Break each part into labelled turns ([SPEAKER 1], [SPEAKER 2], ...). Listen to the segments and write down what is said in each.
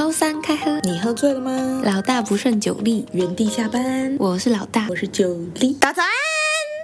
[SPEAKER 1] 周三开喝，
[SPEAKER 2] 你喝醉了吗？
[SPEAKER 1] 老大不胜酒力，
[SPEAKER 2] 原地下班。
[SPEAKER 1] 我是老大，
[SPEAKER 2] 我是酒力。大早安，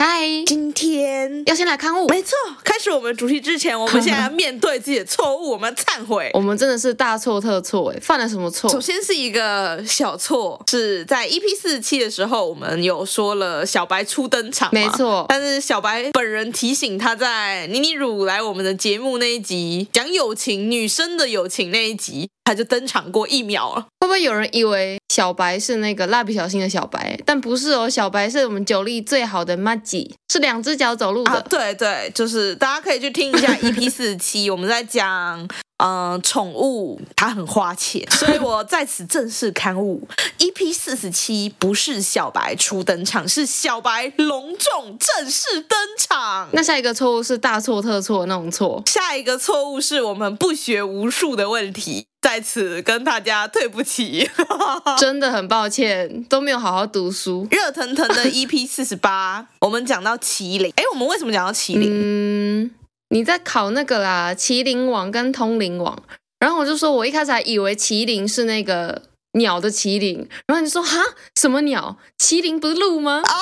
[SPEAKER 1] 嗨！
[SPEAKER 2] 今天
[SPEAKER 1] 要先来看物，
[SPEAKER 2] 没错。开始我们主题之前，我们现在要面对自己的错误，我们忏悔。
[SPEAKER 1] 我们真的是大错特错哎，犯了什么错？
[SPEAKER 2] 首先是一个小错，是在 EP 四十七的时候，我们有说了小白初登场，
[SPEAKER 1] 没错。
[SPEAKER 2] 但是小白本人提醒他在妮妮乳来我们的节目那一集讲友情，女生的友情那一集。他就登场过一秒了，
[SPEAKER 1] 会不会有人以为小白是那个蜡笔小新的小白？但不是哦，小白是我们九力最好的 Maggie，，是两只脚走路的。
[SPEAKER 2] 啊、对对，就是大家可以去听一下 EP 四十七，我们在讲。嗯，宠物它很花钱，所以我在此正式刊物。EP 四十七不是小白初登场，是小白隆重正式登场。
[SPEAKER 1] 那下一个错误是大错特错的那种错。
[SPEAKER 2] 下一个错误是我们不学无术的问题，在此跟大家对不起，
[SPEAKER 1] 真的很抱歉，都没有好好读书。
[SPEAKER 2] 热腾腾的 EP 四十八，我们讲到麒麟。哎，我们为什么讲到麒麟？
[SPEAKER 1] 嗯。你在考那个啦，麒麟王跟通灵王，然后我就说，我一开始还以为麒麟是那个鸟的麒麟，然后你说哈，什么鸟？麒麟不是鹿吗？
[SPEAKER 2] 哎，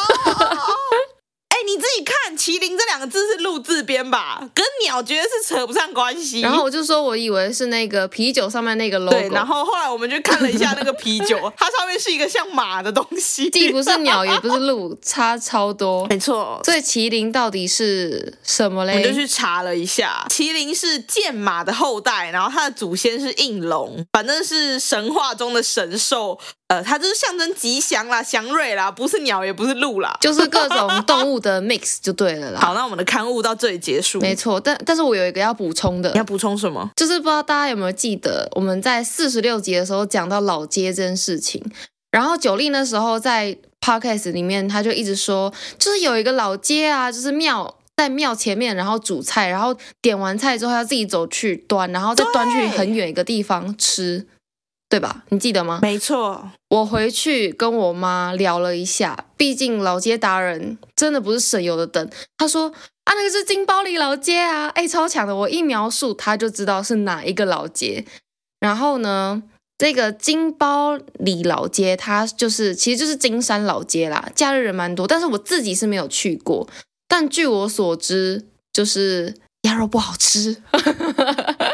[SPEAKER 2] 你自己看“麒麟”这两个字是“鹿”字边吧？跟鸟绝对是扯不上关系。
[SPEAKER 1] 然后我就说，我以为是那个啤酒上面那个 logo。
[SPEAKER 2] 对，然后后来我们就看了一下那个啤酒，它上面是一个像马的东西，
[SPEAKER 1] 既不是鸟，也不是鹿，差超多。
[SPEAKER 2] 没错，
[SPEAKER 1] 所以麒麟到底是什么嘞？
[SPEAKER 2] 我就去查了一下，麒麟是剑马的后代，然后它的祖先是应龙，反正是神话中的神兽。呃，它就是象征吉祥啦、祥瑞啦，不是鸟，也不是鹿啦，
[SPEAKER 1] 就是各种动物的 mix 就对了啦。
[SPEAKER 2] 好，那我们的刊物到这里结束。
[SPEAKER 1] 没错，但但是我有一个要补充的。
[SPEAKER 2] 你要补充什么？
[SPEAKER 1] 就是不知道大家有没有记得，我们在四十六集的时候讲到老街这件事情，然后九令那时候在 podcast 里面，他就一直说，就是有一个老街啊，就是庙在庙前面，然后煮菜，然后点完菜之后要自己走去端，然后再端去很远一个地方吃。对吧？你记得吗？
[SPEAKER 2] 没错，
[SPEAKER 1] 我回去跟我妈聊了一下，毕竟老街达人真的不是省油的灯。她说啊，那个是金包里老街啊，哎，超强的，我一描述她就知道是哪一个老街。然后呢，这个金包里老街，它就是其实就是金山老街啦，假日人蛮多，但是我自己是没有去过。但据我所知，就是鸭肉不好吃。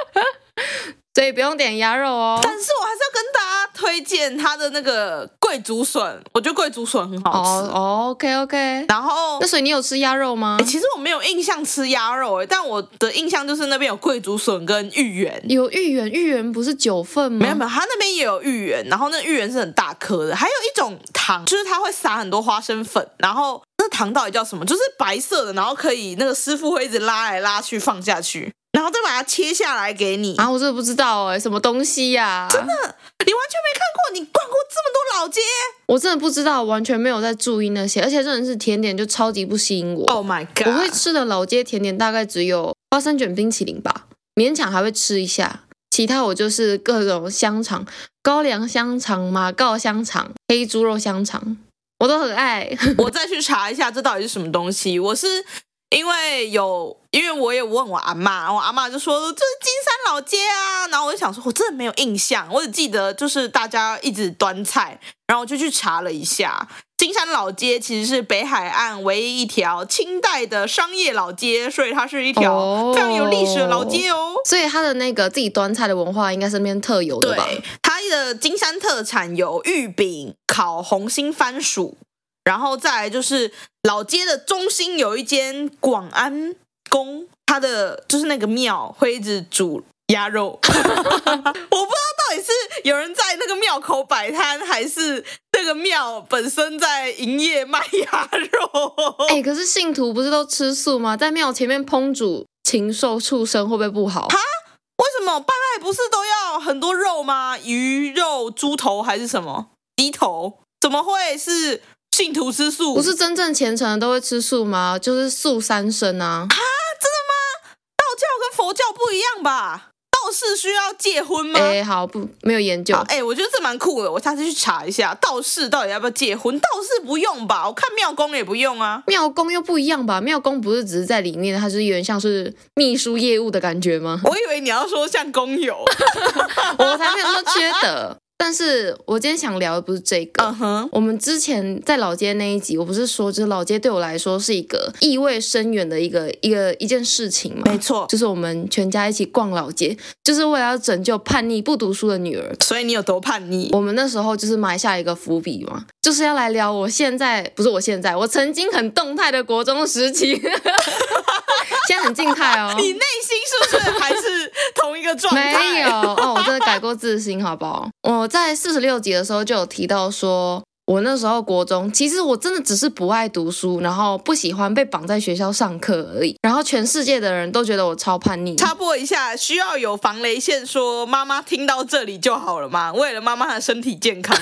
[SPEAKER 1] 所以不用点鸭肉哦，
[SPEAKER 2] 但是我还是要跟大家推荐它的那个贵竹笋，我觉得贵竹笋很好吃。
[SPEAKER 1] 哦、oh,，OK OK。
[SPEAKER 2] 然后，
[SPEAKER 1] 那所以你有吃鸭肉吗？
[SPEAKER 2] 其实我没有印象吃鸭肉，但我的印象就是那边有贵竹笋跟芋圆。
[SPEAKER 1] 有芋圆，芋圆不是九份吗？
[SPEAKER 2] 没有没有，它那边也有芋圆，然后那芋圆是很大颗的，还有一种糖，就是它会撒很多花生粉，然后那糖到底叫什么？就是白色的，然后可以那个师傅会一直拉来拉去放下去。然后再把它切下来给你
[SPEAKER 1] 啊！我真的不知道哎，什么东西呀？
[SPEAKER 2] 真的，你完全没看过？你逛过这么多老街？
[SPEAKER 1] 我真的不知道，完全没有在注意那些，而且真的是甜点就超级不吸引我。
[SPEAKER 2] Oh my god！
[SPEAKER 1] 我会吃的老街甜点大概只有花生卷冰淇淋吧，勉强还会吃一下。其他我就是各种香肠、高粱香肠、马告香肠、黑猪肉香肠，我都很爱。
[SPEAKER 2] 我再去查一下这到底是什么东西。我是。因为有，因为我也问我阿嬷，我阿嬷就说这是金山老街啊，然后我就想说，我真的没有印象，我只记得就是大家一直端菜，然后我就去查了一下，金山老街其实是北海岸唯一一条清代的商业老街，所以它是一条非常有历史的老街哦。
[SPEAKER 1] 所以它的那个自己端菜的文化应该是那边特有的吧？
[SPEAKER 2] 对，它的金山特产有玉饼、烤红心番薯。然后再来就是老街的中心有一间广安宫，它的就是那个庙会一直煮鸭肉，我不知道到底是有人在那个庙口摆摊，还是那个庙本身在营业卖鸭肉。
[SPEAKER 1] 哎，可是信徒不是都吃素吗？在庙前面烹煮禽兽畜生会不会不好？
[SPEAKER 2] 哈？为什么拜拜不是都要很多肉吗？鱼肉、猪头还是什么鸡头？怎么会是？信徒吃素，
[SPEAKER 1] 不是真正虔诚的都会吃素吗？就是素三生啊！
[SPEAKER 2] 啊，真的吗？道教跟佛教不一样吧？道道士需要戒荤吗？
[SPEAKER 1] 哎，好，不，没有研究。
[SPEAKER 2] 哎，我觉得这蛮酷的，我下次去查一下，道士到底要不要戒荤？道士不用吧？我看庙公也不用啊。
[SPEAKER 1] 庙公又不一样吧？庙公不是只是在里面，它是有点像是秘书业务的感觉吗？
[SPEAKER 2] 我以为你要说像工友，
[SPEAKER 1] 我才没有说缺德。但是我今天想聊的不是这个。嗯哼我们之前在老街那一集，我不是说，就是老街对我来说是一个意味深远的一个一个一件事情吗？
[SPEAKER 2] 没错，
[SPEAKER 1] 就是我们全家一起逛老街，就是为了要拯救叛逆不读书的女儿。
[SPEAKER 2] 所以你有多叛逆？
[SPEAKER 1] 我们那时候就是埋下一个伏笔嘛，就是要来聊我现在，不是我现在，我曾经很动态的国中时期。很静态哦，
[SPEAKER 2] 你内心是不是还是同一个状态？
[SPEAKER 1] 没有哦，我真的改过自新，好不好？我在四十六集的时候就有提到说。我那时候国中，其实我真的只是不爱读书，然后不喜欢被绑在学校上课而已。然后全世界的人都觉得我超叛逆。
[SPEAKER 2] 插播一下，需要有防雷线说妈妈听到这里就好了吗？为了妈妈的身体健康。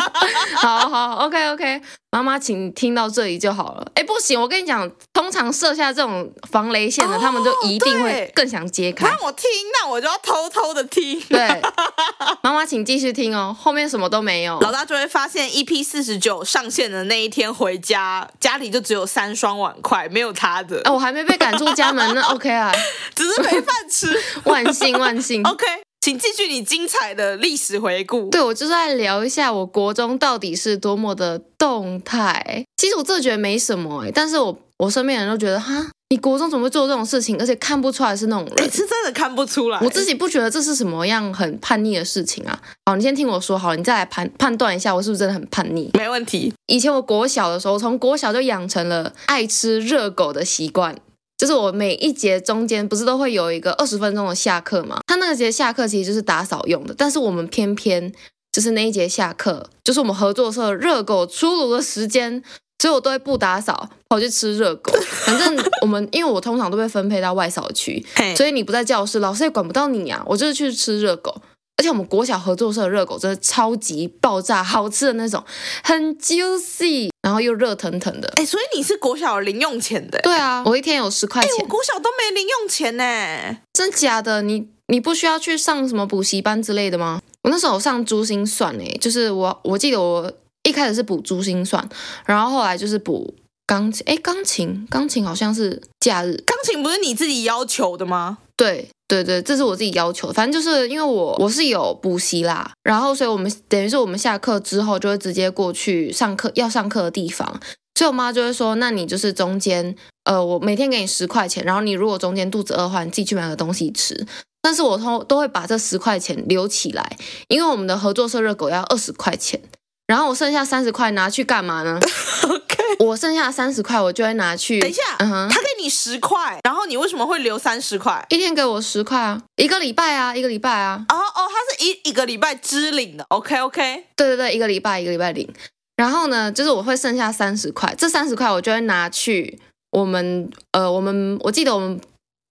[SPEAKER 1] 好好，OK OK，妈妈请听到这里就好了。哎，不行，我跟你讲，通常设下这种防雷线的，哦、他们就一定会更想揭开。
[SPEAKER 2] 让我听，那我就要偷偷的听。
[SPEAKER 1] 对，妈妈请继续听哦，后面什么都没有。
[SPEAKER 2] 老大就会发现 EP。四十九上线的那一天回家，家里就只有三双碗筷，没有他的。
[SPEAKER 1] 哦，我还没被赶出家门呢。OK 啊，
[SPEAKER 2] 只是没饭吃。
[SPEAKER 1] 万幸万幸。
[SPEAKER 2] OK，请继续你精彩的历史回顾。
[SPEAKER 1] 对，我就是来聊一下我国中到底是多么的动态。其实我真的觉得没什么哎，但是我我身边人都觉得哈。你国中怎么会做这种事情？而且看不出来是那种人，
[SPEAKER 2] 是真的看不出来。
[SPEAKER 1] 我自己不觉得这是什么样很叛逆的事情啊。好，你先听我说好，你再来判判断一下我是不是真的很叛逆。
[SPEAKER 2] 没问题。
[SPEAKER 1] 以前我国小的时候，从国小就养成了爱吃热狗的习惯。就是我每一节中间不是都会有一个二十分钟的下课嘛？他那个节下课其实就是打扫用的，但是我们偏偏就是那一节下课，就是我们合作社热狗出炉的时间。所以我都会不打扫，跑去吃热狗。反正我们，因为我通常都被分配到外扫区，所以你不在教室，老师也管不到你啊。我就是去吃热狗，而且我们国小合作社的热狗真的超级爆炸好吃的那种，很 juicy，然后又热腾腾的。
[SPEAKER 2] 哎、欸，所以你是国小有零用钱的？
[SPEAKER 1] 对啊，我一天有十块钱。欸、
[SPEAKER 2] 我国小都没零用钱呢，
[SPEAKER 1] 真假的？你你不需要去上什么补习班之类的吗？我那时候上珠心算诶，就是我我记得我。一开始是补珠心算，然后后来就是补钢琴。哎，钢琴，钢琴好像是假日。
[SPEAKER 2] 钢琴不是你自己要求的吗？
[SPEAKER 1] 对，对对，这是我自己要求。反正就是因为我我是有补习啦，然后所以我们等于是我们下课之后就会直接过去上课，要上课的地方。所以我妈就会说，那你就是中间，呃，我每天给你十块钱，然后你如果中间肚子饿的话，你自己去买个东西吃。但是我都都会把这十块钱留起来，因为我们的合作社热狗要二十块钱。然后我剩下三十块拿去干嘛呢 我剩下三十块我就会拿去。
[SPEAKER 2] 等一下，嗯哼，他给你十块，然后你为什么会留三十块？
[SPEAKER 1] 一天给我十块啊，一个礼拜啊，一个礼拜啊。
[SPEAKER 2] 哦哦，他是一一个礼拜支领的。OK OK，
[SPEAKER 1] 对对对，一个礼拜一个礼拜领。然后呢，就是我会剩下三十块，这三十块我就会拿去我们呃，我们我记得我们。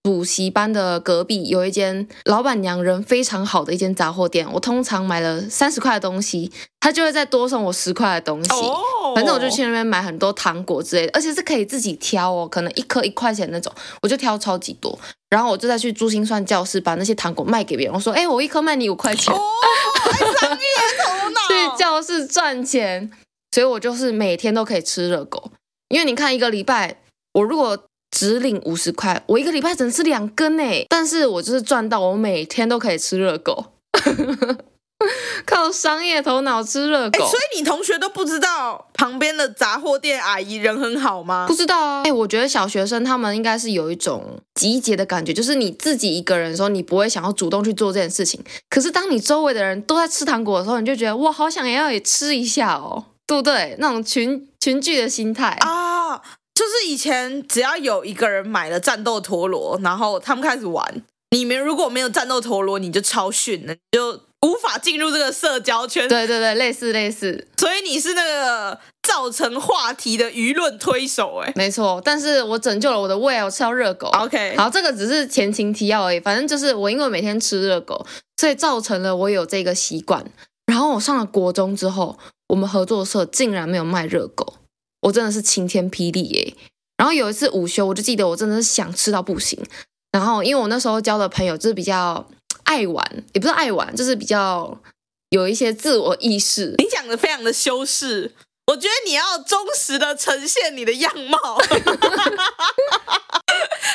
[SPEAKER 1] 补习班的隔壁有一间老板娘人非常好的一间杂货店，我通常买了三十块的东西，他就会再多送我十块的东西。Oh. 反正我就去那边买很多糖果之类的，而且是可以自己挑哦，可能一颗一块钱那种，我就挑超级多。然后我就再去珠心算教室把那些糖果卖给别人，我说：“哎，我一颗卖你五块钱。”哦，
[SPEAKER 2] 商业头脑，
[SPEAKER 1] 去教室赚钱。所以我就是每天都可以吃热狗，因为你看一个礼拜，我如果。只领五十块，我一个礼拜只能吃两根诶，但是我就是赚到，我每天都可以吃热狗，靠商业头脑吃热狗。
[SPEAKER 2] 所以你同学都不知道旁边的杂货店阿姨人很好吗？
[SPEAKER 1] 不知道啊。哎，我觉得小学生他们应该是有一种集结的感觉，就是你自己一个人的时候，你不会想要主动去做这件事情。可是当你周围的人都在吃糖果的时候，你就觉得哇，好想要也吃一下哦，对不对？那种群群聚的心态
[SPEAKER 2] 啊。就是以前只要有一个人买了战斗陀螺，然后他们开始玩，你们如果没有战斗陀螺，你就超逊了，你就无法进入这个社交圈。
[SPEAKER 1] 对对对，类似类似。
[SPEAKER 2] 所以你是那个造成话题的舆论推手，哎，
[SPEAKER 1] 没错。但是我拯救了我的胃，我吃到热狗。
[SPEAKER 2] OK，
[SPEAKER 1] 好，这个只是前情提要而已。反正就是我因为每天吃热狗，所以造成了我有这个习惯。然后我上了国中之后，我们合作社竟然没有卖热狗。我真的是晴天霹雳耶！然后有一次午休，我就记得我真的是想吃到不行。然后因为我那时候交的朋友就是比较爱玩，也不是爱玩，就是比较有一些自我意识。
[SPEAKER 2] 你讲的非常的修饰，我觉得你要忠实的呈现你的样貌，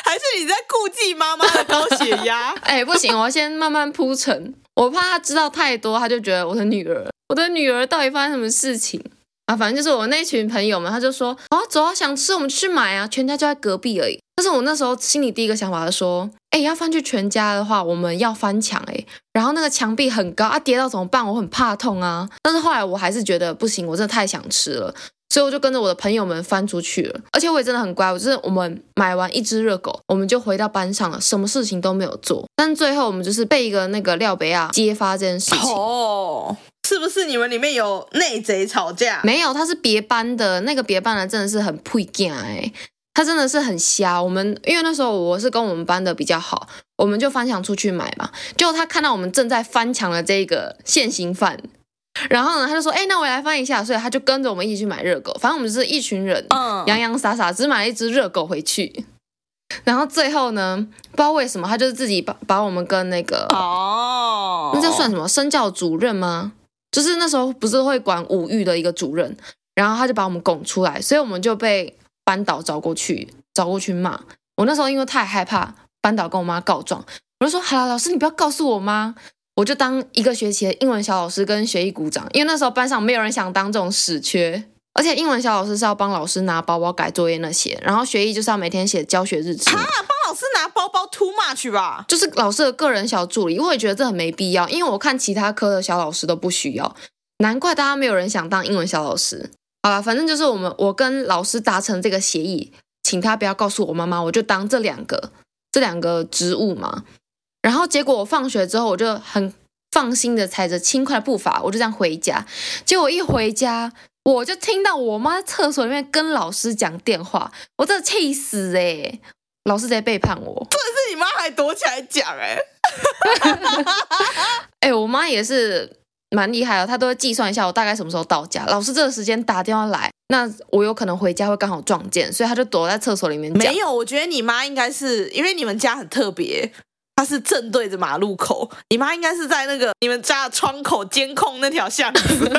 [SPEAKER 2] 还是你在顾忌妈妈的高血压？
[SPEAKER 1] 哎，不行，我要先慢慢铺陈，我怕他知道太多，他就觉得我的女儿，我的女儿到底发生什么事情？啊，反正就是我那群朋友们，他就说，啊，走啊，想吃我们去买啊，全家就在隔壁而已。但是我那时候心里第一个想法是说，哎，要翻去全家的话，我们要翻墙哎，然后那个墙壁很高啊，跌到怎么办？我很怕痛啊。但是后来我还是觉得不行，我真的太想吃了，所以我就跟着我的朋友们翻出去了。而且我也真的很乖，我就是我们买完一只热狗，我们就回到班上了，什么事情都没有做。但最后我们就是被一个那个廖北亚揭发这件事情。
[SPEAKER 2] 哦。是不是你们里面有内贼吵架？
[SPEAKER 1] 没有，他是别班的，那个别班的真的是很配件哎，他真的是很瞎。我们因为那时候我是跟我们班的比较好，我们就翻墙出去买嘛。就他看到我们正在翻墙的这个现行犯，然后呢，他就说：“哎，那我来翻一下。”所以他就跟着我们一起去买热狗。反正我们就是一群人，嗯，洋洋洒洒只买了一只热狗回去。然后最后呢，不知道为什么，他就是自己把把我们跟那个哦，那这算什么？生教主任吗？就是那时候不是会管五育的一个主任，然后他就把我们拱出来，所以我们就被班导找过去，找过去骂。我那时候因为太害怕班导跟我妈告状，我就说：“好了，老师你不要告诉我妈，我就当一个学期的英文小老师跟学艺股长。”因为那时候班上没有人想当这种死缺，而且英文小老师是要帮老师拿包包改作业那些，然后学艺就是要每天写教学日志。
[SPEAKER 2] 啊，帮老师拿包包 too much 吧？
[SPEAKER 1] 就是老师的个人小助理，我也觉得这很没必要，因为我看其他科的小老师都不需要，难怪大家没有人想当英文小老师。好了，反正就是我们我跟老师达成这个协议，请他不要告诉我妈妈，我就当这两个这两个职务嘛。然后结果我放学之后，我就很放心的踩着轻快的步伐，我就这样回家。结果一回家。我就听到我妈在厕所里面跟老师讲电话，我真的气死诶、欸、老师在背叛我，
[SPEAKER 2] 这是你妈还躲起来讲
[SPEAKER 1] 哎、欸，我妈也是蛮厉害的，她都会计算一下我大概什么时候到家。老师这个时间打电话来，那我有可能回家会刚好撞见，所以她就躲在厕所里面讲。
[SPEAKER 2] 没有，我觉得你妈应该是因为你们家很特别。他是正对着马路口，你妈应该是在那个你们家的窗口监控那条巷子。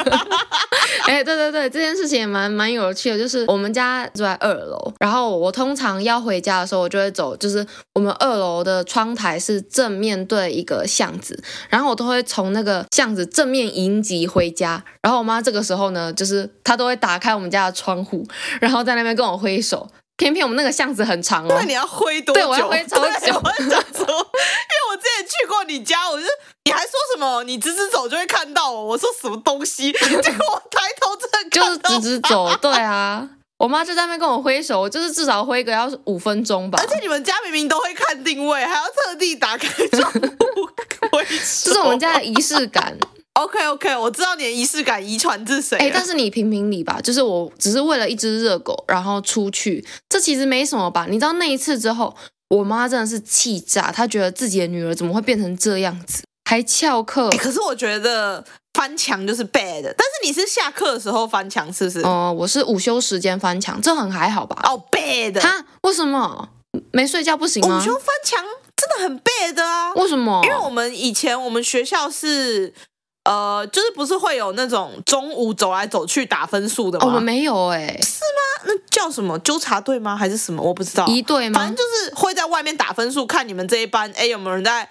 [SPEAKER 1] 哎，对对对，这件事情也蛮蛮有趣的，就是我们家住在二楼，然后我通常要回家的时候，我就会走，就是我们二楼的窗台是正面对一个巷子，然后我都会从那个巷子正面迎击回家，然后我妈这个时候呢，就是她都会打开我们家的窗户，然后在那边跟我挥手。偏偏我们那个巷子很长哦，
[SPEAKER 2] 那你要挥多久？
[SPEAKER 1] 对，我要挥超久。
[SPEAKER 2] 我讲说，因为我之前去过你家，我就你还说什么？你直直走就会看到我。我说什么东西？结果我抬头真的
[SPEAKER 1] 就是直直走。对啊，我妈就在那边跟我挥手，就是至少挥个要五分钟吧。
[SPEAKER 2] 而且你们家明明都会看定位，还要特地打开窗户 挥手，
[SPEAKER 1] 这是我们家的仪式感。
[SPEAKER 2] OK OK，我知道你的仪式感遗传自谁。
[SPEAKER 1] 哎，但是你评评理吧，就是我只是为了一只热狗，然后出去，这其实没什么吧？你知道那一次之后，我妈真的是气炸，她觉得自己的女儿怎么会变成这样子，还翘课。
[SPEAKER 2] 可是我觉得翻墙就是 bad，但是你是下课的时候翻墙，是不是？
[SPEAKER 1] 哦、呃，我是午休时间翻墙，这很还好吧？
[SPEAKER 2] 哦、oh,，bad，
[SPEAKER 1] 哈为什么没睡觉不行吗？
[SPEAKER 2] 午休翻墙真的很 bad 啊！
[SPEAKER 1] 为什么？
[SPEAKER 2] 因为我们以前我们学校是。呃，就是不是会有那种中午走来走去打分数的吗？
[SPEAKER 1] 我们没有哎，
[SPEAKER 2] 是吗？那叫什么纠察队吗？还是什么？我不知道。
[SPEAKER 1] 一队吗？
[SPEAKER 2] 反正就是会在外面打分数，看你们这一班，哎，有没有人在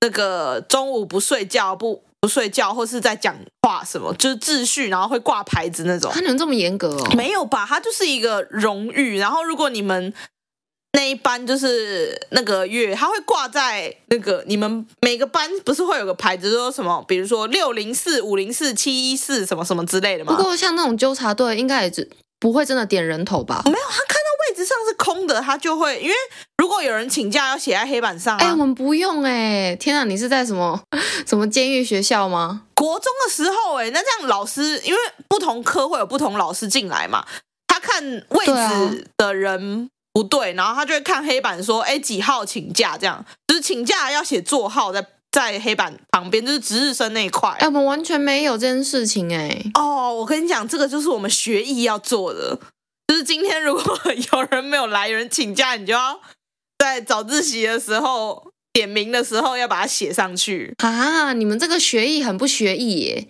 [SPEAKER 2] 那个中午不睡觉、不不睡觉，或是在讲话什么，就是秩序，然后会挂牌子那种。
[SPEAKER 1] 他能这么严格哦？
[SPEAKER 2] 没有吧？他就是一个荣誉。然后如果你们。那一班就是那个月，他会挂在那个你们每个班不是会有个牌子说什么，比如说六零四、五零四、七一四什么什么之类的吗？
[SPEAKER 1] 不过像那种纠察队，应该也是不会真的点人头吧？
[SPEAKER 2] 没有，他看到位置上是空的，他就会因为如果有人请假要写在黑板上。啊。哎，我
[SPEAKER 1] 们不用哎！天啊，你是在什么 什么监狱学校吗？
[SPEAKER 2] 国中的时候哎，那这样老师因为不同科会有不同老师进来嘛，他看位置的人。不对，然后他就会看黑板说：“哎，几号请假？”这样就是请假要写座号在在黑板旁边，就是值日生那一块。
[SPEAKER 1] 哎，我们完全没有这件事情哎。
[SPEAKER 2] 哦，我跟你讲，这个就是我们学艺要做的，就是今天如果有人没有来，有人请假，你就要在早自习的时候点名的时候要把它写上去
[SPEAKER 1] 啊！你们这个学艺很不学艺耶，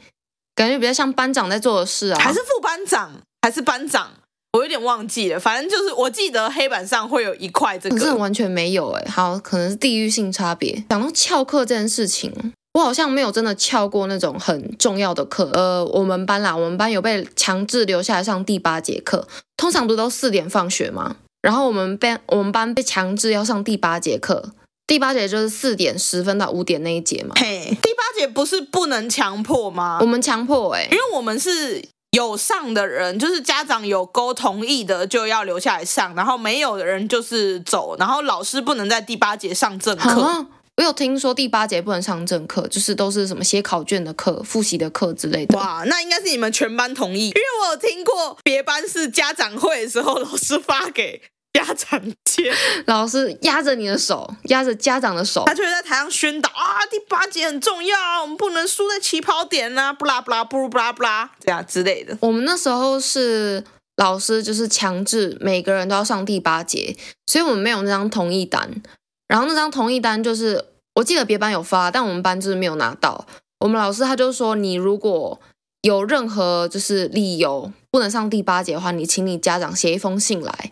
[SPEAKER 1] 感觉比较像班长在做的事啊。
[SPEAKER 2] 还是副班长，还是班长？我有点忘记了。反正就是我记得黑板上会有一块这个，
[SPEAKER 1] 可是完全没有哎。好，可能是地域性差别。讲到翘课这件事情，我好像没有真的翘过那种很重要的课。呃，我们班啦，我们班有被强制留下来上第八节课，通常不是都四点放学吗？然后我们班我们班被强制要上第八节课。第八节就是四点十分到五点那一节嘛。
[SPEAKER 2] 嘿，第八节不是不能强迫吗？
[SPEAKER 1] 我们强迫哎、欸，
[SPEAKER 2] 因为我们是有上的人，就是家长有沟同意的就要留下来上，然后没有的人就是走，然后老师不能在第八节上正课。
[SPEAKER 1] 啊、我有听说第八节不能上正课，就是都是什么写考卷的课、复习的课之类的。
[SPEAKER 2] 哇，那应该是你们全班同意，因为我有听过别班是家长会的时候，老师发给。家长节，
[SPEAKER 1] 老师压着你的手，压着家长的手，
[SPEAKER 2] 他就会在台上宣导啊，第八节很重要，我们不能输在起跑点呐、啊，不啦不啦不如不啦不啦，这样之类的。
[SPEAKER 1] 我们那时候是老师就是强制每个人都要上第八节，所以我们没有那张同意单。然后那张同意单就是我记得别班有发，但我们班就是没有拿到。我们老师他就说，你如果有任何就是理由不能上第八节的话，你请你家长写一封信来。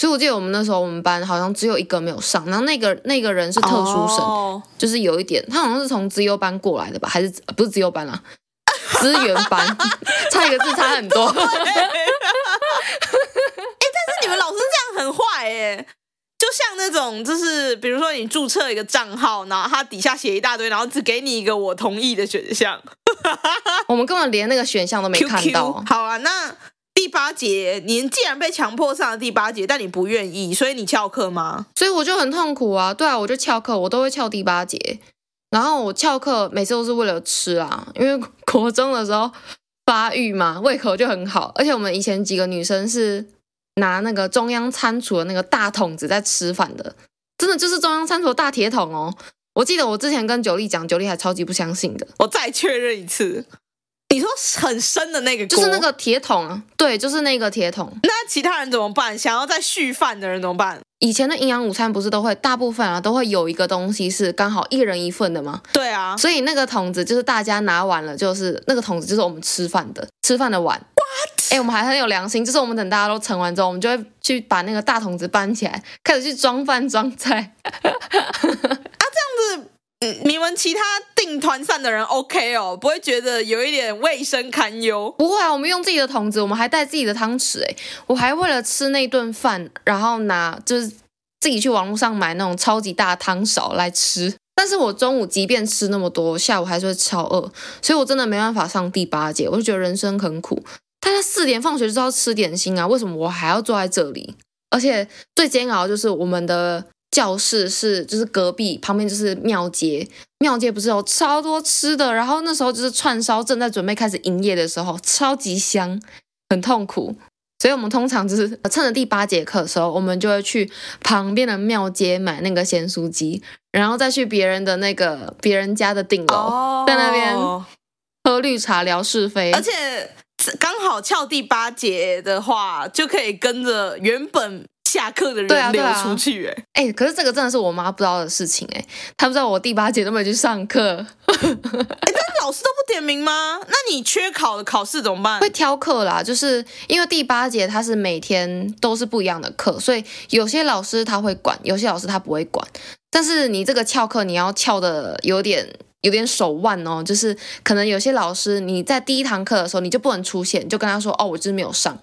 [SPEAKER 1] 所以我记得我们那时候我们班好像只有一个没有上，然后那个那个人是特殊生，oh. 就是有一点，他好像是从资优班过来的吧，还是不是资优班啊？资源班，差一个字差很多。哎、欸，
[SPEAKER 2] 但是你们老师这样很坏哎，就像那种就是比如说你注册一个账号，然后他底下写一大堆，然后只给你一个我同意的选项，
[SPEAKER 1] 我们根本连那个选项都没看到。
[SPEAKER 2] QQ, 好啊，那。第八节，你既然被强迫上了第八节，但你不愿意，所以你翘课吗？
[SPEAKER 1] 所以我就很痛苦啊。对啊，我就翘课，我都会翘第八节。然后我翘课每次都是为了吃啊，因为国中的时候发育嘛，胃口就很好。而且我们以前几个女生是拿那个中央餐厨的那个大桶子在吃饭的，真的就是中央餐厨的大铁桶哦。我记得我之前跟九莉讲，九莉还超级不相信的。
[SPEAKER 2] 我再确认一次。你说很深的那个，
[SPEAKER 1] 就是那个铁桶啊，对，就是那个铁桶。
[SPEAKER 2] 那其他人怎么办？想要再续饭的人怎么办？
[SPEAKER 1] 以前的营养午餐不是都会，大部分啊都会有一个东西是刚好一人一份的吗？
[SPEAKER 2] 对啊，
[SPEAKER 1] 所以那个桶子就是大家拿完了，就是那个桶子就是我们吃饭的，吃饭的碗。What？哎，我们还很有良心，就是我们等大家都盛完之后，我们就会去把那个大桶子搬起来，开始去装饭装菜。
[SPEAKER 2] 嗯，你们其他订团膳的人 OK 哦，不会觉得有一点卫生堪忧？
[SPEAKER 1] 不会啊，我们用自己的桶子，我们还带自己的汤匙。哎，我还为了吃那顿饭，然后拿就是自己去网络上买那种超级大的汤勺来吃。但是我中午即便吃那么多，下午还是会超饿，所以我真的没办法上第八节。我就觉得人生很苦。大家四点放学就要吃点心啊，为什么我还要坐在这里？而且最煎熬就是我们的。教室是就是隔壁旁边就是庙街，庙街不是有超多吃的，然后那时候就是串烧正在准备开始营业的时候，超级香，很痛苦，所以我们通常就是趁着第八节课的时候，我们就会去旁边的庙街买那个咸酥鸡，然后再去别人的那个别人家的顶楼，oh. 在那边喝绿茶聊是非，
[SPEAKER 2] 而且刚好翘第八节的话，就可以跟着原本。下课的人流出去，哎、
[SPEAKER 1] 啊啊欸、可是这个真的是我妈不知道的事情，哎，她不知道我第八节都没去上课，哎，
[SPEAKER 2] 老师都不点名吗？那你缺考的考试怎么办？
[SPEAKER 1] 会挑课啦，就是因为第八节它是每天都是不一样的课，所以有些老师他会管，有些老师他不会管。但是你这个翘课，你要翘的有点有点手腕哦，就是可能有些老师你在第一堂课的时候你就不能出现，就跟他说哦，我就是没有上。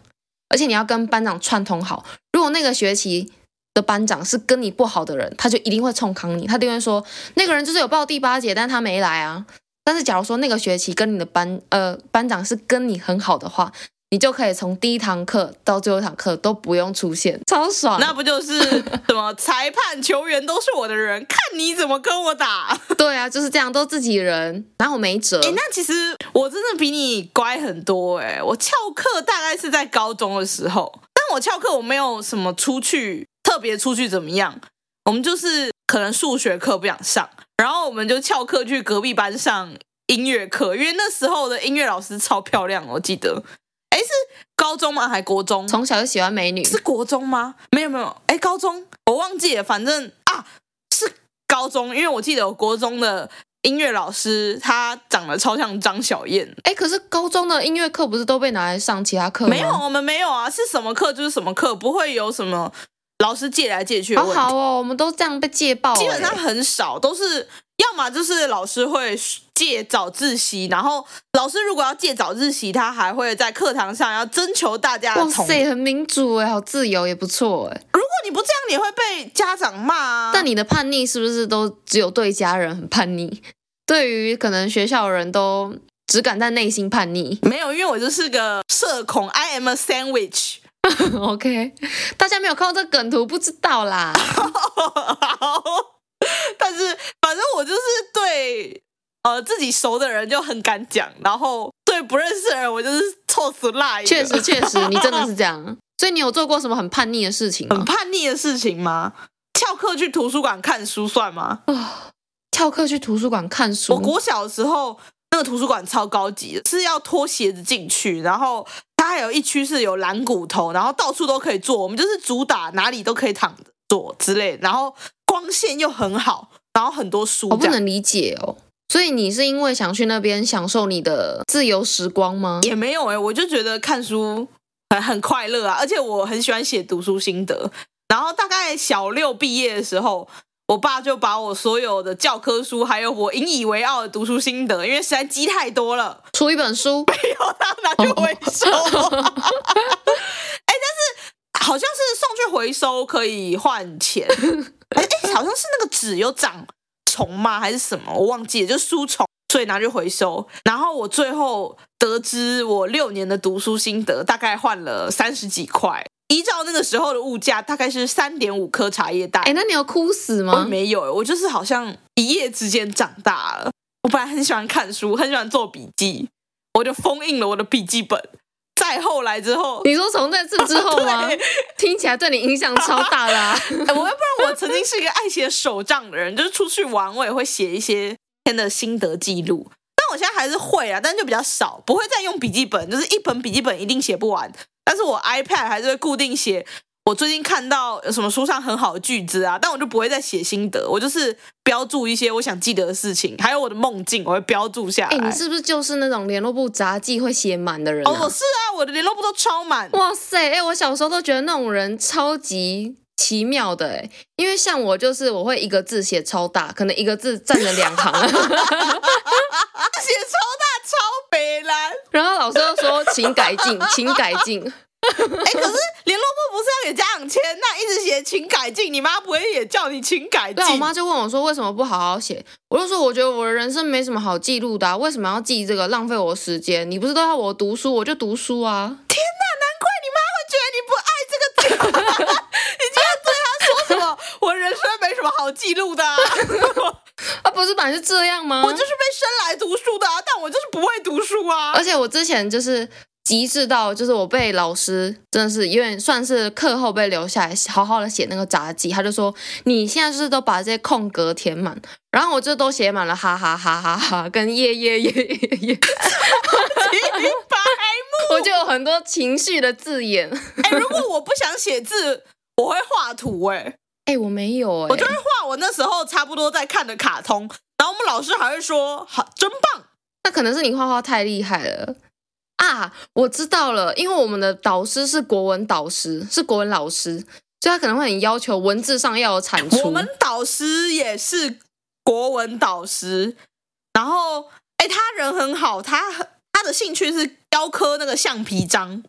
[SPEAKER 1] 而且你要跟班长串通好，如果那个学期的班长是跟你不好的人，他就一定会冲康你，他就会说那个人就是有报第八节，但他没来啊。但是假如说那个学期跟你的班呃班长是跟你很好的话，你就可以从第一堂课到最后一堂课都不用出现，超爽。
[SPEAKER 2] 那不就是什么 裁判、球员都是我的人，看你怎么跟我打。
[SPEAKER 1] 对啊，就是这样，都自己人，然后我没辙。
[SPEAKER 2] 哎，那其实我真的比你乖很多哎。我翘课大概是在高中的时候，但我翘课我没有什么出去特别出去怎么样，我们就是可能数学课不想上，然后我们就翘课去隔壁班上音乐课，因为那时候的音乐老师超漂亮，我记得。哎，是高中吗？还国中？
[SPEAKER 1] 从小就喜欢美女？
[SPEAKER 2] 是国中吗？没有没有，哎，高中我忘记了，反正啊，是高高中，因为我记得我国中的音乐老师他长得超像张小燕。
[SPEAKER 1] 哎，可是高中的音乐课不是都被拿来上其他课吗？
[SPEAKER 2] 没有，我们没有啊，是什么课就是什么课，不会有什么老师借来借去。
[SPEAKER 1] 好好哦，我们都这样被借爆，
[SPEAKER 2] 基本上很少，都是。要么就是老师会借早自习，然后老师如果要借早自习，他还会在课堂上要征求大家。
[SPEAKER 1] 哇塞，很民主哎，好自由也不错哎。
[SPEAKER 2] 如果你不这样，你会被家长骂啊。
[SPEAKER 1] 但你的叛逆是不是都只有对家人很叛逆？对于可能学校的人都只敢在内心叛逆？
[SPEAKER 2] 没有，因为我就是个社恐，I am a sandwich。
[SPEAKER 1] OK，大家没有看到这梗图，不知道啦。
[SPEAKER 2] 但是，反正我就是对呃自己熟的人就很敢讲，然后对不认识的人我就是臭死辣。
[SPEAKER 1] 确实，确实，你真的是这样。所以你有做过什么很叛逆的事情吗？
[SPEAKER 2] 很叛逆的事情吗？翘课去图书馆看书算吗？
[SPEAKER 1] 啊，翘课去图书馆看书。
[SPEAKER 2] 我国小的时候那个图书馆超高级的，是要脱鞋子进去，然后它还有一区是有蓝骨头，然后到处都可以坐。我们就是主打哪里都可以躺着坐之类，然后。光线又很好，然后很多书，
[SPEAKER 1] 我不能理解哦。所以你是因为想去那边享受你的自由时光吗？
[SPEAKER 2] 也没有哎，我就觉得看书很很快乐啊，而且我很喜欢写读书心得。然后大概小六毕业的时候，我爸就把我所有的教科书，还有我引以为傲的读书心得，因为实在积太多了，
[SPEAKER 1] 出一本书，
[SPEAKER 2] 没有，他拿去回收。哎，但是好像是送去回收可以换钱。哎哎，好像是那个纸有长虫吗？还是什么？我忘记了，就书虫，所以拿去回收。然后我最后得知，我六年的读书心得大概换了三十几块，依照那个时候的物价，大概是三点五颗茶叶蛋。
[SPEAKER 1] 哎，那你有哭死吗？
[SPEAKER 2] 没有，我就是好像一夜之间长大了。我本来很喜欢看书，很喜欢做笔记，我就封印了我的笔记本。再后来之后，
[SPEAKER 1] 你说从那次之后吗？听起来对你影响超大啦啊！
[SPEAKER 2] 我要不然我曾经是一个爱写手账的人，就是出去玩我也会写一些天的心得记录。但我现在还是会啊，但就比较少，不会再用笔记本，就是一本笔记本一定写不完。但是我 iPad 还是会固定写。我最近看到有什么书上很好的句子啊，但我就不会再写心得，我就是标注一些我想记得的事情，还有我的梦境，我会标注下来。
[SPEAKER 1] 哎，你是不是就是那种联络簿杂记会写满的人啊？
[SPEAKER 2] 哦，我是啊，我的联络簿都超满。
[SPEAKER 1] 哇塞，哎，我小时候都觉得那种人超级奇妙的，哎，因为像我就是我会一个字写超大，可能一个字占了两行，写超
[SPEAKER 2] 大超北蓝，
[SPEAKER 1] 然后老师就说请改进，请改进。
[SPEAKER 2] 哎，可是联络簿不是要给家长签？那一直写请改进，你妈不会也叫你请改进？
[SPEAKER 1] 对，我妈就问我说为什么不好好写？我就说我觉得我的人生没什么好记录的啊，为什么要记这个？浪费我时间。你不是都要我读书，我就读书啊！
[SPEAKER 2] 天哪，难怪你妈会觉得你不爱这个家。你竟然对她说什么？我人生没什么好记录的啊！
[SPEAKER 1] 啊，不是本来是这样吗？
[SPEAKER 2] 我就是被生来读书的啊，但我就是不会读书啊！
[SPEAKER 1] 而且我之前就是。极致到就是我被老师真的是有点算是课后被留下来好好的写那个杂记，他就说你现在就是都把这些空格填满，然后我就都写满了哈哈哈哈哈跟耶耶耶耶耶，
[SPEAKER 2] 白目，
[SPEAKER 1] 我就有很多情绪的字眼。
[SPEAKER 2] 哎、欸，如果我不想写字，我会画图、欸。哎，
[SPEAKER 1] 哎，我没有、欸，
[SPEAKER 2] 我就会画我那时候差不多在看的卡通，然后我们老师还会说好，真棒。
[SPEAKER 1] 那可能是你画画太厉害了。啊，我知道了，因为我们的导师是国文导师，是国文老师，所以他可能会很要求文字上要有产出。
[SPEAKER 2] 我们导师也是国文导师，然后，哎，他人很好，他他的兴趣是雕刻那个橡皮章，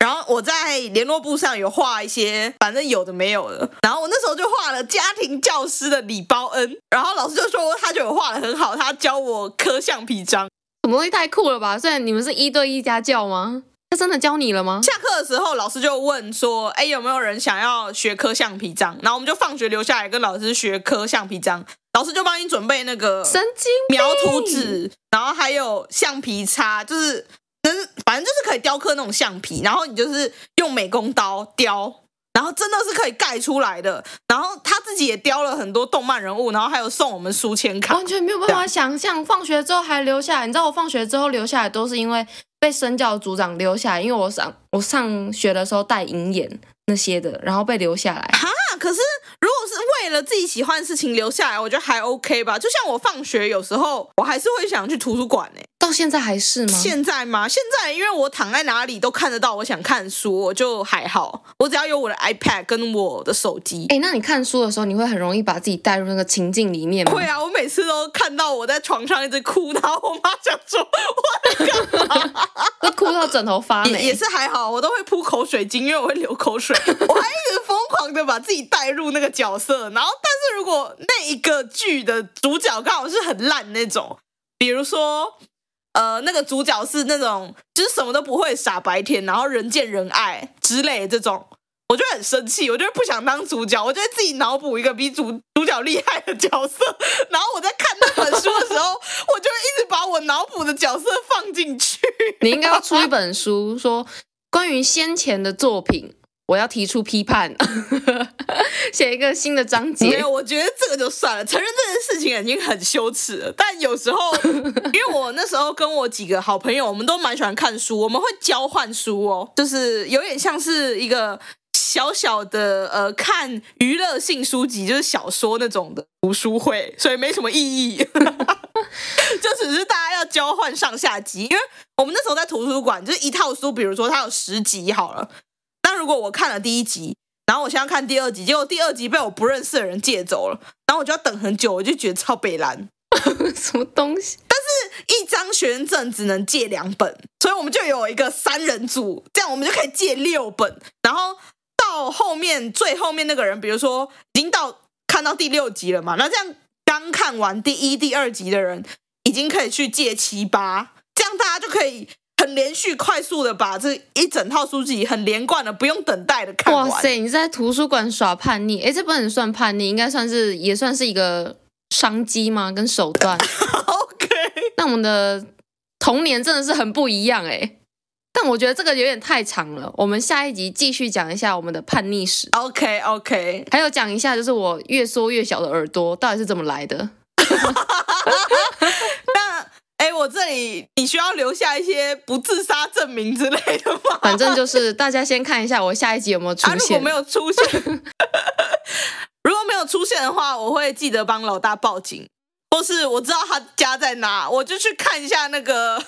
[SPEAKER 2] 然后我在联络簿上有画一些，反正有的没有的，然后我那时候就画了家庭教师的礼包恩，然后老师就说他觉得我画得很好，他教我刻橡皮章。
[SPEAKER 1] 什么东西太酷了吧！虽然你们是一对一家教吗？他真的教你了吗？
[SPEAKER 2] 下课的时候，老师就问说：“哎，有没有人想要学刻橡皮章？”然后我们就放学留下来跟老师学刻橡皮章。老师就帮你准备那个
[SPEAKER 1] 神经
[SPEAKER 2] 描图纸，然后还有橡皮擦，就是能，反正就是可以雕刻那种橡皮。然后你就是用美工刀雕。然后真的是可以盖出来的，然后他自己也雕了很多动漫人物，然后还有送我们书签卡，
[SPEAKER 1] 完全没有办法想象。放学之后还留下来，你知道我放学之后留下来都是因为被身教组长留下来，因为我上我上学的时候戴银眼那些的，然后被留下来。
[SPEAKER 2] 哈，可是如果是为了自己喜欢的事情留下来，我觉得还 OK 吧。就像我放学有时候，我还是会想去图书馆呢。
[SPEAKER 1] 到现在还是吗？
[SPEAKER 2] 现在吗？现在因为我躺在哪里都看得到，我想看书，我就还好。我只要有我的 iPad 跟我的手机。
[SPEAKER 1] 哎，那你看书的时候，你会很容易把自己带入那个情境里面吗？
[SPEAKER 2] 会啊，我每次都看到我在床上一直哭，然后我妈想说我在干嘛，
[SPEAKER 1] 都哭到枕头发霉。
[SPEAKER 2] 也是还好，我都会铺口水巾，因为我会流口水。我还一直疯狂的把自己带入那个角色。然后，但是如果那一个剧的主角刚好是很烂那种，比如说。呃，那个主角是那种就是什么都不会傻白甜，然后人见人爱之类的这种，我就很生气，我就不想当主角，我就会自己脑补一个比主主角厉害的角色，然后我在看那本书的时候，我就一直把我脑补的角色放进去。
[SPEAKER 1] 你应该要出一本书，说关于先前的作品。我要提出批判，写一个新的章节。
[SPEAKER 2] 没有，我觉得这个就算了，承认这件事情已经很羞耻了。但有时候，因为我那时候跟我几个好朋友，我们都蛮喜欢看书，我们会交换书哦，就是有点像是一个小小的呃看娱乐性书籍，就是小说那种的读书会，所以没什么意义，就只是大家要交换上下集。因为我们那时候在图书馆，就是一套书，比如说它有十集好了。那如果我看了第一集，然后我现在看第二集，结果第二集被我不认识的人借走了，然后我就要等很久，我就觉得超北蓝，
[SPEAKER 1] 什么东西？
[SPEAKER 2] 但是一张学生证只能借两本，所以我们就有一个三人组，这样我们就可以借六本。然后到后面最后面那个人，比如说已经到看到第六集了嘛，那这样刚看完第一、第二集的人，已经可以去借七八，这样大家就可以。很连续、快速的把这一整套书籍很连贯的、不用等待的看完。
[SPEAKER 1] 哇塞！你在图书馆耍叛逆？哎，这不能算叛逆，应该算是也算是一个商机吗？跟手段。
[SPEAKER 2] OK。
[SPEAKER 1] 那我们的童年真的是很不一样哎。但我觉得这个有点太长了，我们下一集继续讲一下我们的叛逆史。
[SPEAKER 2] OK OK。
[SPEAKER 1] 还有讲一下，就是我越缩越小的耳朵到底是怎么来的。
[SPEAKER 2] 那。哎，我这里你需要留下一些不自杀证明之类的吗？
[SPEAKER 1] 反正就是大家先看一下我下一集有没有出现。啊，
[SPEAKER 2] 如果没有出现，如果没有出现的话，我会记得帮老大报警，或是我知道他家在哪，我就去看一下那个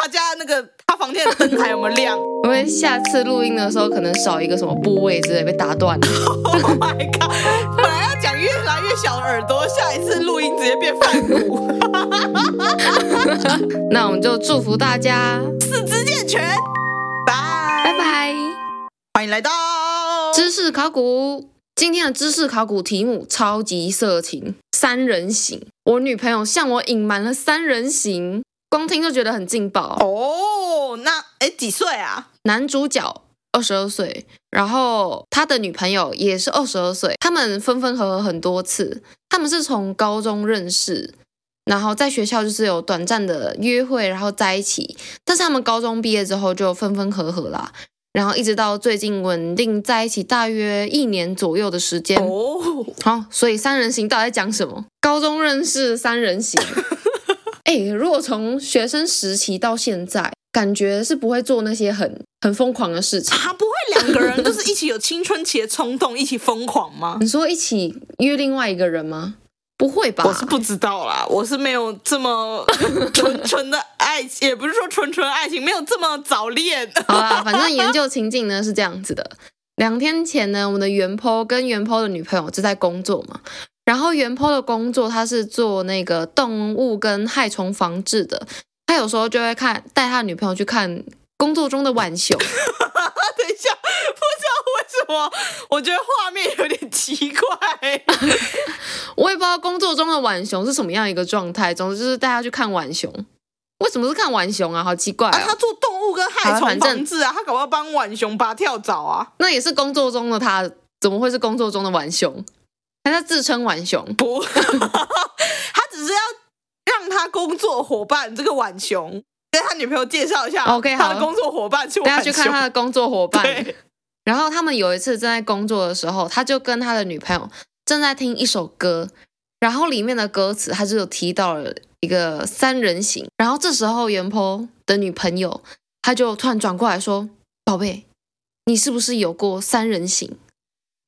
[SPEAKER 2] 他家那个他房间的灯还有没有亮。
[SPEAKER 1] 因为下次录音的时候可能少一个什么部位之类被打断了。
[SPEAKER 2] Oh my god！本来要讲越来越小的耳朵，下一次录音直接变梵谷。
[SPEAKER 1] 那我们就祝福大家
[SPEAKER 2] 四肢健全，拜
[SPEAKER 1] 拜拜，
[SPEAKER 2] 欢迎来到
[SPEAKER 1] 知识考古。今天的知识考古题目超级色情，三人行。我女朋友向我隐瞒了三人行，光听就觉得很劲爆
[SPEAKER 2] 哦。那哎，几岁啊？
[SPEAKER 1] 男主角二十二岁，然后他的女朋友也是二十二岁，他们分分合合很多次，他们是从高中认识。然后在学校就是有短暂的约会，然后在一起。但是他们高中毕业之后就分分合合啦，然后一直到最近稳定在一起，大约一年左右的时间。哦，好，所以三人行到底在讲什么？高中认识三人行。哎，如果从学生时期到现在，感觉是不会做那些很很疯狂的事情。
[SPEAKER 2] 他不会两个人就是一起有青春期的冲动，一起疯狂吗？
[SPEAKER 1] 你说一起约另外一个人吗？不会吧？
[SPEAKER 2] 我是不知道啦，我是没有这么 纯纯的爱情，也不是说纯纯爱情，没有这么早恋。
[SPEAKER 1] 好啦，反正研究情境呢是这样子的：两天前呢，我们的原 po 跟原 po 的女朋友就在工作嘛，然后原 po 的工作他是做那个动物跟害虫防治的，他有时候就会看带他女朋友去看工作中的浣熊。
[SPEAKER 2] 等一下，不知道为什么，我觉得画面有点奇怪。
[SPEAKER 1] 我也不知道工作中的浣熊是什么样一个状态。总之就是带他去看浣熊。为什么是看浣熊啊？好奇怪啊！
[SPEAKER 2] 他做动物跟害虫防治啊，他搞不好帮浣熊拔跳蚤啊？
[SPEAKER 1] 那也是工作中的他，怎么会是工作中的浣熊？他在自称浣熊？
[SPEAKER 2] 不，他只是要让他工作伙伴这个浣熊。跟他女朋友介绍一下，OK，好，他的工作伙伴去，大家
[SPEAKER 1] 去看他的工作伙伴。然后他们有一次正在工作的时候，他就跟他的女朋友正在听一首歌，然后里面的歌词他就有提到了一个三人行。然后这时候原 po 的女朋友，她就突然转过来说：“宝贝，你是不是有过三人行？”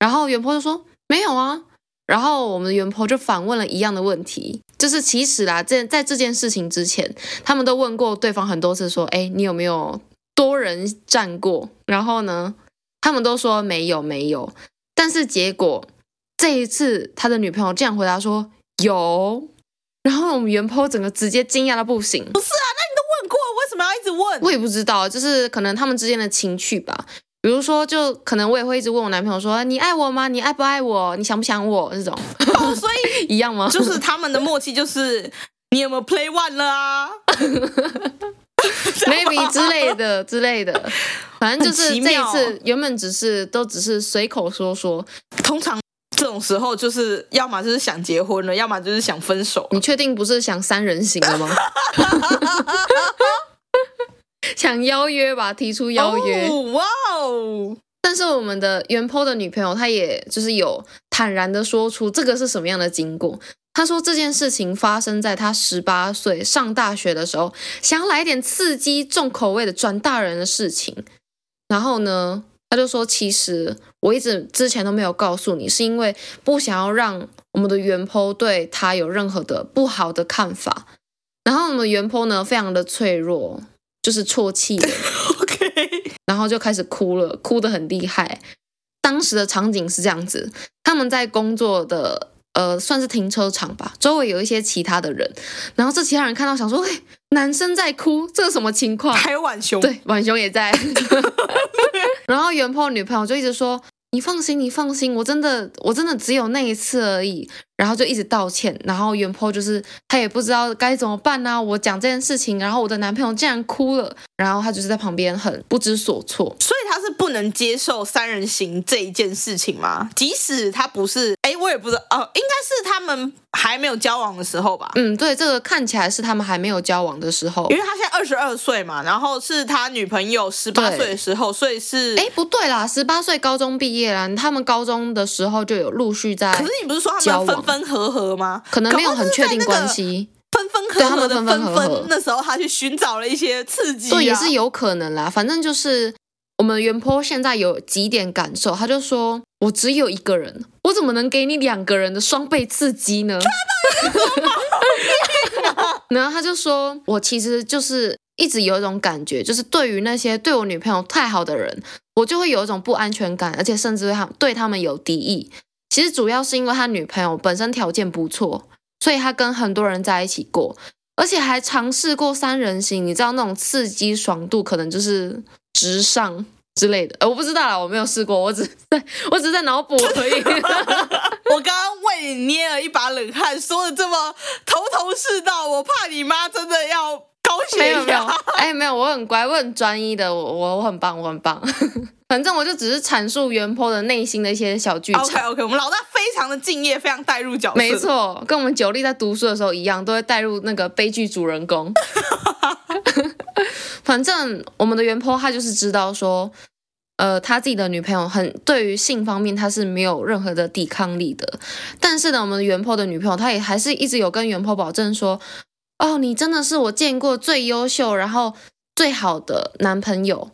[SPEAKER 1] 然后原 po 就说：“没有啊。”然后我们的原 po 就反问了一样的问题，就是其实啦，在在这件事情之前，他们都问过对方很多次，说：“哎，你有没有多人站过？”然后呢，他们都说没有，没有。但是结果这一次，他的女朋友这样回答说有。然后我们原 po 整个直接惊讶到不行。
[SPEAKER 2] 不是啊，那你都问过，为什么要一直问？
[SPEAKER 1] 我也不知道，就是可能他们之间的情趣吧。比如说，就可能我也会一直问我男朋友说：“你爱我吗？你爱不爱我？你想不想我？”这种，
[SPEAKER 2] 哦，所以
[SPEAKER 1] 一样吗？
[SPEAKER 2] 就是他们的默契，就是你有没有 play one 了啊
[SPEAKER 1] ？Maybe 之类的之类的，反正就是这一次原本只是都只是随口说说。
[SPEAKER 2] 通常这种时候，就是要么就是想结婚了，要么就是想分手。
[SPEAKER 1] 你确定不是想三人行了吗？想邀约吧，提出邀约。
[SPEAKER 2] 哇哦！
[SPEAKER 1] 但是我们的原 po 的女朋友，她也就是有坦然的说出这个是什么样的经过。她说这件事情发生在她十八岁上大学的时候，想要来点刺激、重口味的转大人的事情。然后呢，她就说：“其实我一直之前都没有告诉你，是因为不想要让我们的原 po 对她有任何的不好的看法。”然后我们原 po 呢，非常的脆弱。就是啜泣了，
[SPEAKER 2] OK，
[SPEAKER 1] 然后就开始哭了，哭得很厉害。当时的场景是这样子：他们在工作的呃，算是停车场吧，周围有一些其他的人。然后这其他人看到，想说：“哎，男生在哭，这是什么情况？”
[SPEAKER 2] 还有婉熊，
[SPEAKER 1] 对，婉熊也在。然后原 po 女朋友就一直说。你放心，你放心，我真的，我真的只有那一次而已，然后就一直道歉，然后原 po 就是他也不知道该怎么办呢、啊。我讲这件事情，然后我的男朋友竟然哭了，然后他就是在旁边很不知所措，
[SPEAKER 2] 所以他是不能接受三人行这一件事情吗？即使他不是，哎，我也不知道，哦，应该是他们还没有交往的时候吧？
[SPEAKER 1] 嗯，对，这个看起来是他们还没有交往的时候，
[SPEAKER 2] 因为他现在二十二岁嘛，然后是他女朋友十八岁的时候，所以是，
[SPEAKER 1] 哎，不对啦，十八岁高中毕业。他们高中的时候就有陆续在，
[SPEAKER 2] 可是你不是说他们分分合合吗？
[SPEAKER 1] 可能没有很确定关系，
[SPEAKER 2] 分分合合的分分。那时候他去寻找了一些刺激，啊，
[SPEAKER 1] 对，也是有可能啦。反正就是我们原 po 现在有几点感受，他就说：“我只有一个人，我怎么能给你两个人的双倍刺激呢？” 然后他就说：“我其实就是。”一直有一种感觉，就是对于那些对我女朋友太好的人，我就会有一种不安全感，而且甚至对他对他们有敌意。其实主要是因为他女朋友本身条件不错，所以他跟很多人在一起过，而且还尝试过三人行。你知道那种刺激爽度，可能就是直上之类的。呃，我不知道啦，我没有试过，我只在我只是在脑补而已。
[SPEAKER 2] 我刚刚为你捏了一把冷汗，说的这么头头是道，我怕你妈真的要。
[SPEAKER 1] 没有没有，哎，没有，我很乖，我很专一的，我我我很棒，我很棒。反正我就只是阐述原 po 的内心的一些小剧场。
[SPEAKER 2] OK OK，我们老大非常的敬业，非常带入角色。
[SPEAKER 1] 没错，跟我们九力在读书的时候一样，都会带入那个悲剧主人公。反正我们的原 po 他就是知道说，呃，他自己的女朋友很对于性方面他是没有任何的抵抗力的。但是呢，我们的原 po 的女朋友，她也还是一直有跟原 po 保证说。哦，你真的是我见过最优秀，然后最好的男朋友。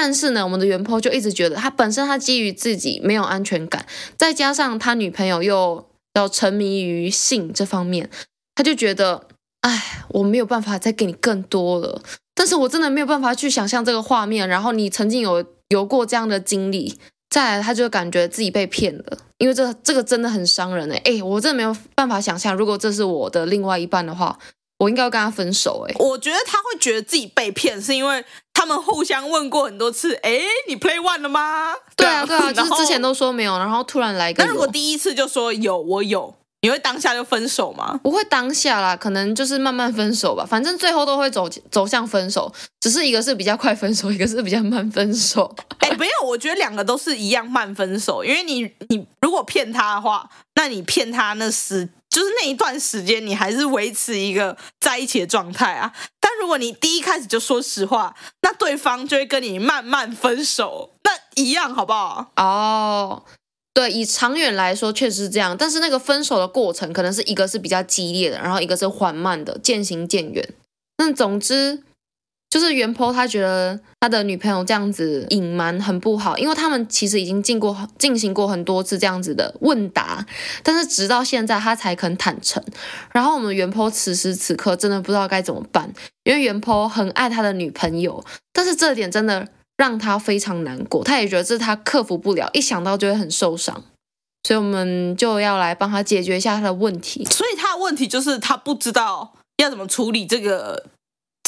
[SPEAKER 1] 但是呢，我们的原 po 就一直觉得他本身他基于自己没有安全感，再加上他女朋友又要沉迷于性这方面，他就觉得，哎，我没有办法再给你更多了。但是我真的没有办法去想象这个画面。然后你曾经有有过这样的经历，再来他就感觉自己被骗了，因为这这个真的很伤人哎哎，我真的没有办法想象，如果这是我的另外一半的话。我应该要跟他分手哎、欸！
[SPEAKER 2] 我觉得他会觉得自己被骗，是因为他们互相问过很多次，哎，你 play one 了吗？
[SPEAKER 1] 对啊，对啊，就是之前都说没有，然后突然来一个。
[SPEAKER 2] 那如果第一次就说有，我有，你会当下就分手吗？
[SPEAKER 1] 不会当下啦，可能就是慢慢分手吧。反正最后都会走走向分手，只是一个是比较快分手，一个是比较慢分手。
[SPEAKER 2] 哎，没有，我觉得两个都是一样慢分手，因为你你如果骗他的话，那你骗他那是。就是那一段时间，你还是维持一个在一起的状态啊。但如果你第一开始就说实话，那对方就会跟你慢慢分手，那一样好不好？
[SPEAKER 1] 哦，对，以长远来说确实是这样，但是那个分手的过程可能是一个是比较激烈的，然后一个是缓慢的，渐行渐远。那总之。就是原坡他觉得他的女朋友这样子隐瞒很不好，因为他们其实已经进过进行过很多次这样子的问答，但是直到现在他才肯坦诚。然后我们原坡此时此刻真的不知道该怎么办，因为原坡很爱他的女朋友，但是这点真的让他非常难过，他也觉得这是他克服不了，一想到就会很受伤，所以我们就要来帮他解决一下他的问题。
[SPEAKER 2] 所以他的问题就是他不知道要怎么处理这个。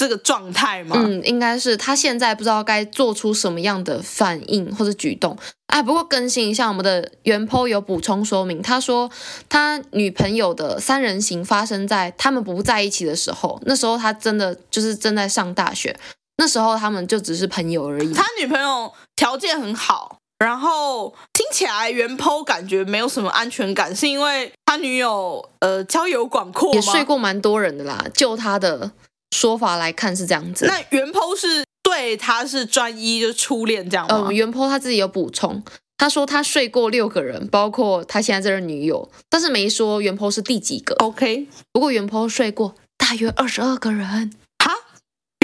[SPEAKER 2] 这个状态吗？
[SPEAKER 1] 嗯，应该是他现在不知道该做出什么样的反应或者举动。哎，不过更新一下，我们的原 po 有补充说明，他说他女朋友的三人行发生在他们不在一起的时候，那时候他真的就是正在上大学，那时候他们就只是朋友而已。
[SPEAKER 2] 他女朋友条件很好，然后听起来原 po 感觉没有什么安全感，是因为他女友呃交友广阔，
[SPEAKER 1] 也睡过蛮多人的啦，就他的。说法来看是这样子，
[SPEAKER 2] 那原 po 是对他是专一，就是初恋这样吗？
[SPEAKER 1] 嗯，原 po 他自己有补充，他说他睡过六个人，包括他现在这任女友，但是没说原 po 是第几个。
[SPEAKER 2] OK，
[SPEAKER 1] 不过原 po 睡过大约二十二个人，
[SPEAKER 2] 哈，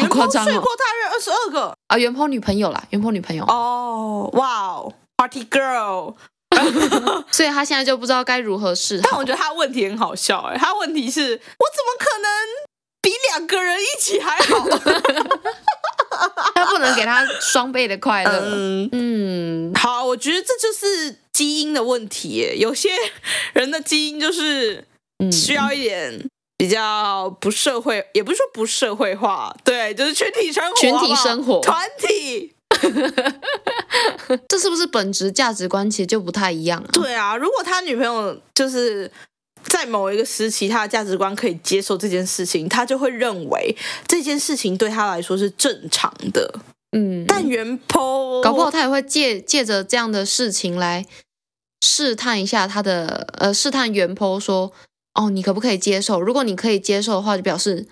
[SPEAKER 2] 原 po 睡过大约二十二个
[SPEAKER 1] 啊，原 po 女朋友啦，原 po 女朋友。
[SPEAKER 2] 哦，哇哦，Party Girl，
[SPEAKER 1] 所以他现在就不知道该如何是好。
[SPEAKER 2] 但我觉得他问题很好笑，哎，他问题是我怎么可能？比两个人一起还好，
[SPEAKER 1] 他不能给他双倍的快乐。
[SPEAKER 2] 嗯，嗯，好，我觉得这就是基因的问题。有些人的基因就是需要一点比较不社会，也不是说不社会化，对，就是群体生活，
[SPEAKER 1] 群体生活，
[SPEAKER 2] 团体。
[SPEAKER 1] 这是不是本质价值观其实就不太一样啊？
[SPEAKER 2] 对啊，如果他女朋友就是。在某一个时期，他的价值观可以接受这件事情，他就会认为这件事情对他来说是正常的。
[SPEAKER 1] 嗯，
[SPEAKER 2] 但原 po
[SPEAKER 1] 搞不好他也会借借着这样的事情来试探一下他的呃，试探原 po 说，哦，你可不可以接受？如果你可以接受的话，就表示。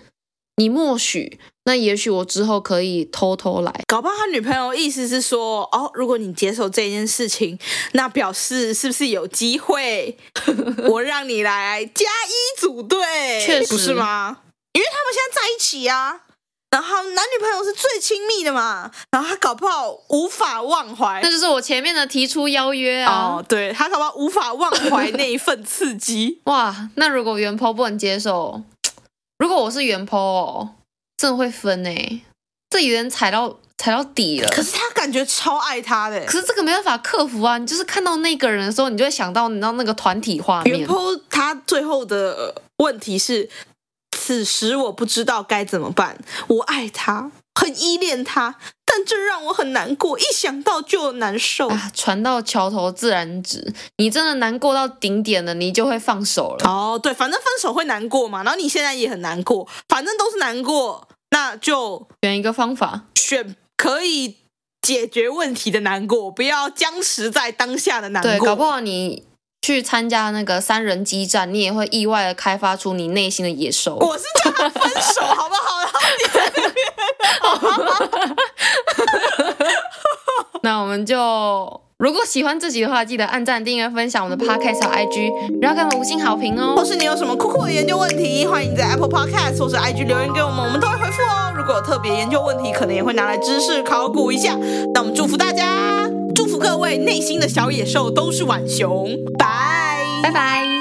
[SPEAKER 1] 你默许，那也许我之后可以偷偷来。
[SPEAKER 2] 搞不好他女朋友意思是说，哦，如果你接受这件事情，那表示是不是有机会，我让你来加一组队？
[SPEAKER 1] 确实，
[SPEAKER 2] 不是吗？因为他们现在在一起啊，然后男女朋友是最亲密的嘛，然后他搞不好无法忘怀。
[SPEAKER 1] 那就是我前面的提出邀约啊，
[SPEAKER 2] 哦，对，他搞不好无法忘怀那一份刺激。
[SPEAKER 1] 哇，那如果原 po 不能接受？如果我是原 po 哦，真的会分哎，这有人踩到踩到底了。
[SPEAKER 2] 可是他感觉超爱他的，
[SPEAKER 1] 可是这个没办法克服啊！你就是看到那个人的时候，你就会想到你知道那个团体画面。
[SPEAKER 2] 原 po 他最后的问题是：此时我不知道该怎么办。我爱他，很依恋他。但这让我很难过，一想到就难受
[SPEAKER 1] 啊！船到桥头自然直，你真的难过到顶点了，你就会放手了。
[SPEAKER 2] 哦，对，反正分手会难过嘛，然后你现在也很难过，反正都是难过，那就
[SPEAKER 1] 选一个方法，
[SPEAKER 2] 选可以解决问题的难过，不要僵持在当下的难过。
[SPEAKER 1] 对，搞不好你去参加那个三人激战，你也会意外的开发出你内心的野兽。
[SPEAKER 2] 我是叫他分手，好不好？然后你。那
[SPEAKER 1] 我们就，如果喜欢这集的话，记得按赞、订阅、分享我们的 Podcast 和 IG，然后给我们五星好评哦。
[SPEAKER 2] 或是你有什么酷酷的研究问题，欢迎在 Apple Podcast 或是 IG 留言给我们，我们都会回复哦。如果有特别研究问题，可能也会拿来知识考古一下。那我们祝福大家，祝福各位内心的小野兽都是浣熊，拜
[SPEAKER 1] 拜拜。